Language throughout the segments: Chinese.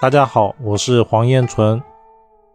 大家好，我是黄彦纯。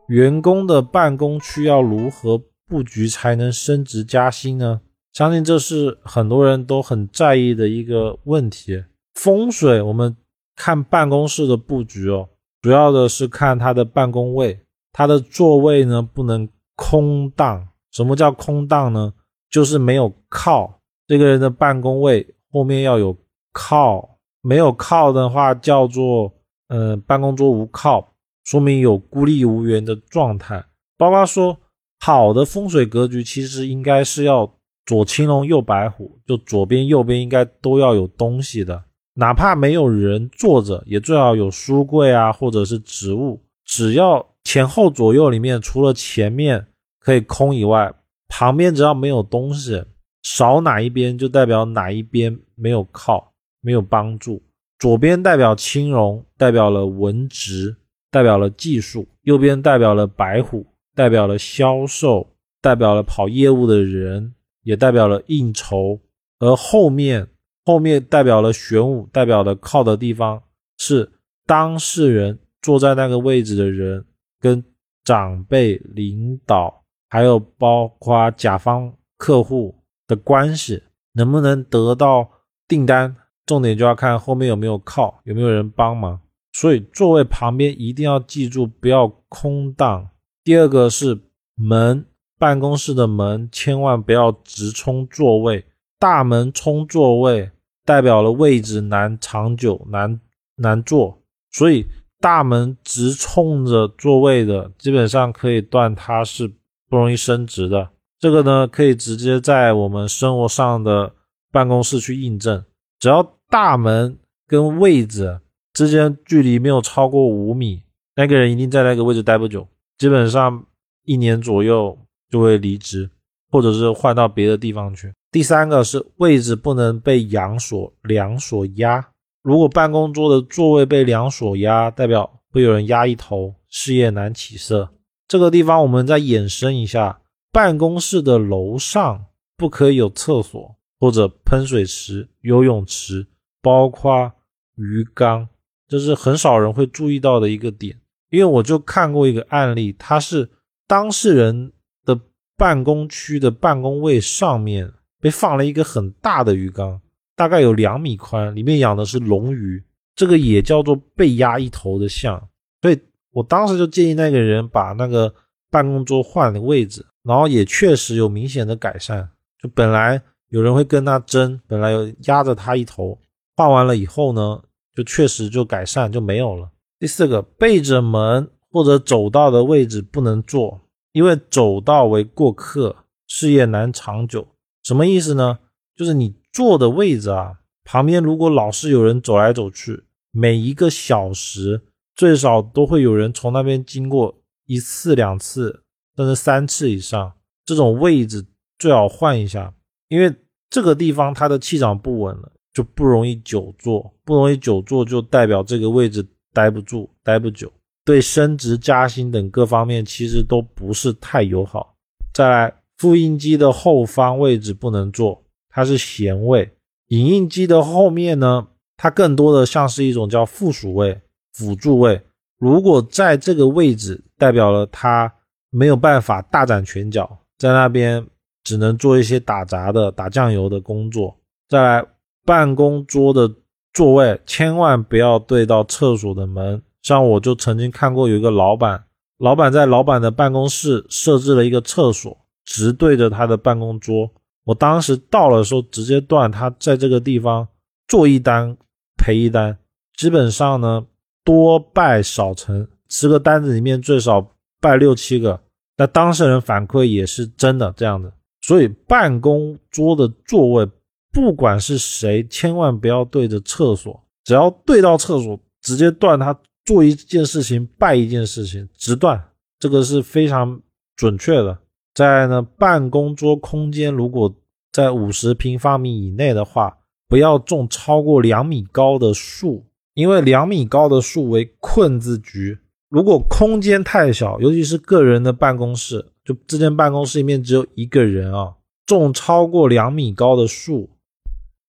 员工的办公区要如何布局才能升职加薪呢？相信这是很多人都很在意的一个问题。风水，我们看办公室的布局哦，主要的是看他的办公位，他的座位呢不能空荡。什么叫空荡呢？就是没有靠。这个人的办公位后面要有靠，没有靠的话叫做呃办公桌无靠，说明有孤立无援的状态。包括说好的风水格局，其实应该是要左青龙右白虎，就左边右边应该都要有东西的，哪怕没有人坐着，也最好有书柜啊或者是植物，只要前后左右里面除了前面可以空以外，旁边只要没有东西。少哪一边就代表哪一边没有靠，没有帮助。左边代表青龙，代表了文职，代表了技术；右边代表了白虎，代表了销售，代表了跑业务的人，也代表了应酬。而后面后面代表了玄武，代表的靠的地方是当事人坐在那个位置的人，跟长辈、领导，还有包括甲方客户。的关系能不能得到订单，重点就要看后面有没有靠，有没有人帮忙。所以座位旁边一定要记住不要空荡。第二个是门，办公室的门千万不要直冲座位，大门冲座位代表了位置难长久，难难坐。所以大门直冲着座位的，基本上可以断它是不容易升职的。这个呢，可以直接在我们生活上的办公室去印证。只要大门跟位置之间距离没有超过五米，那个人一定在那个位置待不久，基本上一年左右就会离职，或者是换到别的地方去。第三个是位置不能被阳所梁所压。如果办公桌的座位被梁所压，代表会有人压一头，事业难起色。这个地方我们再延伸一下。办公室的楼上不可以有厕所或者喷水池、游泳池，包括鱼缸，这是很少人会注意到的一个点。因为我就看过一个案例，他是当事人的办公区的办公位上面被放了一个很大的鱼缸，大概有两米宽，里面养的是龙鱼，这个也叫做被压一头的象。所以我当时就建议那个人把那个办公桌换了位置。然后也确实有明显的改善，就本来有人会跟他争，本来有压着他一头，画完了以后呢，就确实就改善就没有了。第四个，背着门或者走道的位置不能坐，因为走道为过客，事业难长久。什么意思呢？就是你坐的位置啊，旁边如果老是有人走来走去，每一个小时最少都会有人从那边经过一次两次。甚至三次以上，这种位置最好换一下，因为这个地方它的气场不稳了，就不容易久坐，不容易久坐就代表这个位置待不住、待不久，对升职加薪等各方面其实都不是太友好。再来，复印机的后方位置不能坐，它是闲位；影印机的后面呢，它更多的像是一种叫附属位、辅助位。如果在这个位置，代表了它。没有办法大展拳脚，在那边只能做一些打杂的、打酱油的工作。再来，办公桌的座位千万不要对到厕所的门。像我就曾经看过有一个老板，老板在老板的办公室设置了一个厕所，直对着他的办公桌。我当时到了时候，直接断他在这个地方做一单赔一单，基本上呢多败少成，十个单子里面最少。败六七个，那当事人反馈也是真的这样的，所以办公桌的座位，不管是谁，千万不要对着厕所，只要对到厕所，直接断他做一件事情败一件事情，直断，这个是非常准确的。在呢，办公桌空间如果在五十平方米以内的话，不要种超过两米高的树，因为两米高的树为困字局。如果空间太小，尤其是个人的办公室，就这间办公室里面只有一个人啊，种超过两米高的树，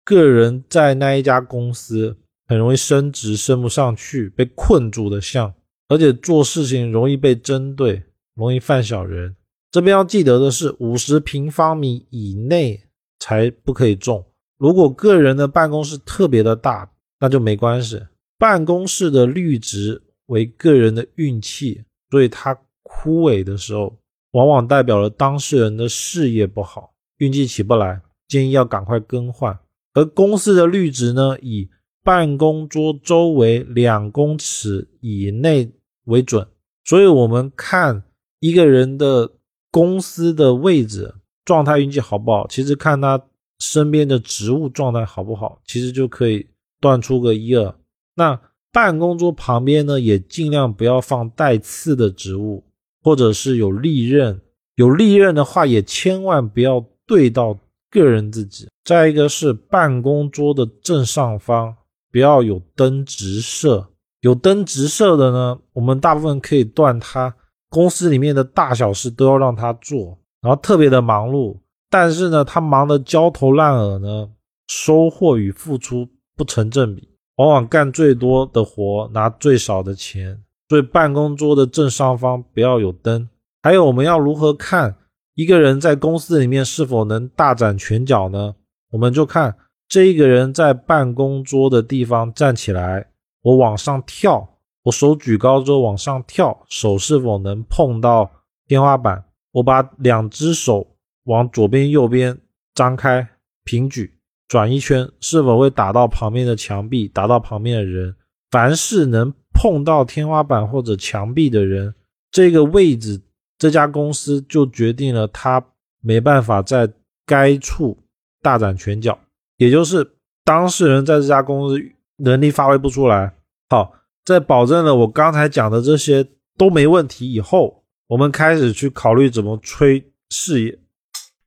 个人在那一家公司很容易升职升不上去，被困住的像，而且做事情容易被针对，容易犯小人。这边要记得的是，五十平方米以内才不可以种。如果个人的办公室特别的大，那就没关系。办公室的绿植为个人的运气，所以它枯萎的时候，往往代表了当事人的事业不好，运气起不来，建议要赶快更换。而公司的绿植呢，以办公桌周围两公尺以内为准。所以，我们看一个人的公司的位置状态、运气好不好，其实看他身边的植物状态好不好，其实就可以断出个一二。那办公桌旁边呢，也尽量不要放带刺的植物，或者是有利刃。有利刃的话，也千万不要对到个人自己。再一个是办公桌的正上方不要有灯直射，有灯直射的呢，我们大部分可以断它。公司里面的大小事都要让他做，然后特别的忙碌，但是呢，他忙得焦头烂额呢，收获与付出不成正比。往往干最多的活，拿最少的钱。所以办公桌的正上方不要有灯。还有，我们要如何看一个人在公司里面是否能大展拳脚呢？我们就看这一个人在办公桌的地方站起来，我往上跳，我手举高之后往上跳，手是否能碰到天花板？我把两只手往左边、右边张开，平举。转一圈是否会打到旁边的墙壁，打到旁边的人？凡是能碰到天花板或者墙壁的人，这个位置，这家公司就决定了他没办法在该处大展拳脚，也就是当事人在这家公司能力发挥不出来。好，在保证了我刚才讲的这些都没问题以后，我们开始去考虑怎么吹事业。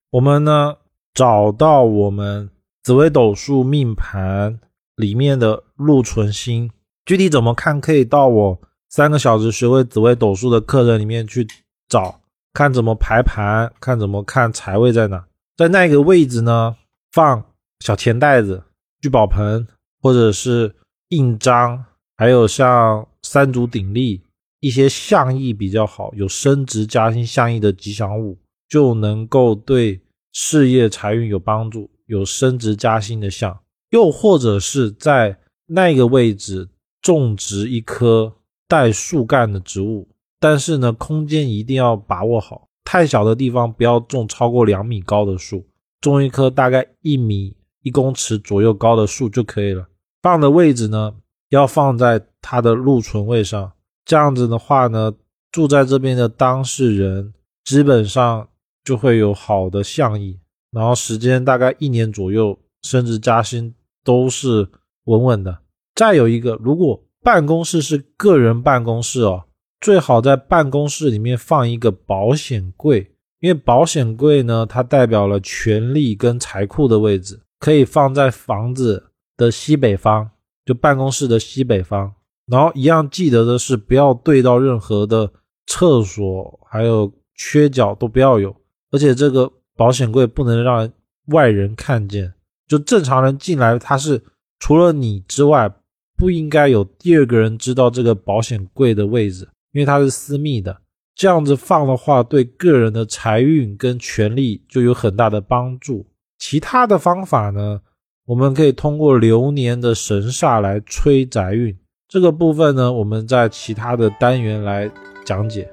我们呢找到我们。紫微斗数命盘里面的禄存星，具体怎么看？可以到我三个小时学会紫微斗数的课程里面去找，看怎么排盘，看怎么看财位在哪，在那个位置呢，放小钱袋子、聚宝盆，或者是印章，还有像三足鼎立一些象意比较好、有升职加薪象意的吉祥物，就能够对事业财运有帮助。有升职加薪的象，又或者是在那个位置种植一棵带树干的植物，但是呢，空间一定要把握好，太小的地方不要种超过两米高的树，种一棵大概一米一公尺左右高的树就可以了。放的位置呢，要放在它的禄存位上，这样子的话呢，住在这边的当事人基本上就会有好的相意。然后时间大概一年左右，升职加薪都是稳稳的。再有一个，如果办公室是个人办公室哦，最好在办公室里面放一个保险柜，因为保险柜呢，它代表了权力跟财库的位置，可以放在房子的西北方，就办公室的西北方。然后一样记得的是，不要对到任何的厕所，还有缺角都不要有，而且这个。保险柜不能让外人看见，就正常人进来，他是除了你之外，不应该有第二个人知道这个保险柜的位置，因为它是私密的。这样子放的话，对个人的财运跟权力就有很大的帮助。其他的方法呢，我们可以通过流年的神煞来催宅运。这个部分呢，我们在其他的单元来讲解。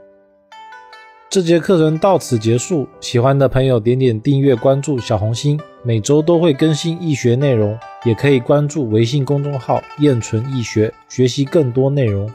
这节课程到此结束，喜欢的朋友点点订阅、关注小红心，每周都会更新易学内容，也可以关注微信公众号“燕纯易学”，学习更多内容。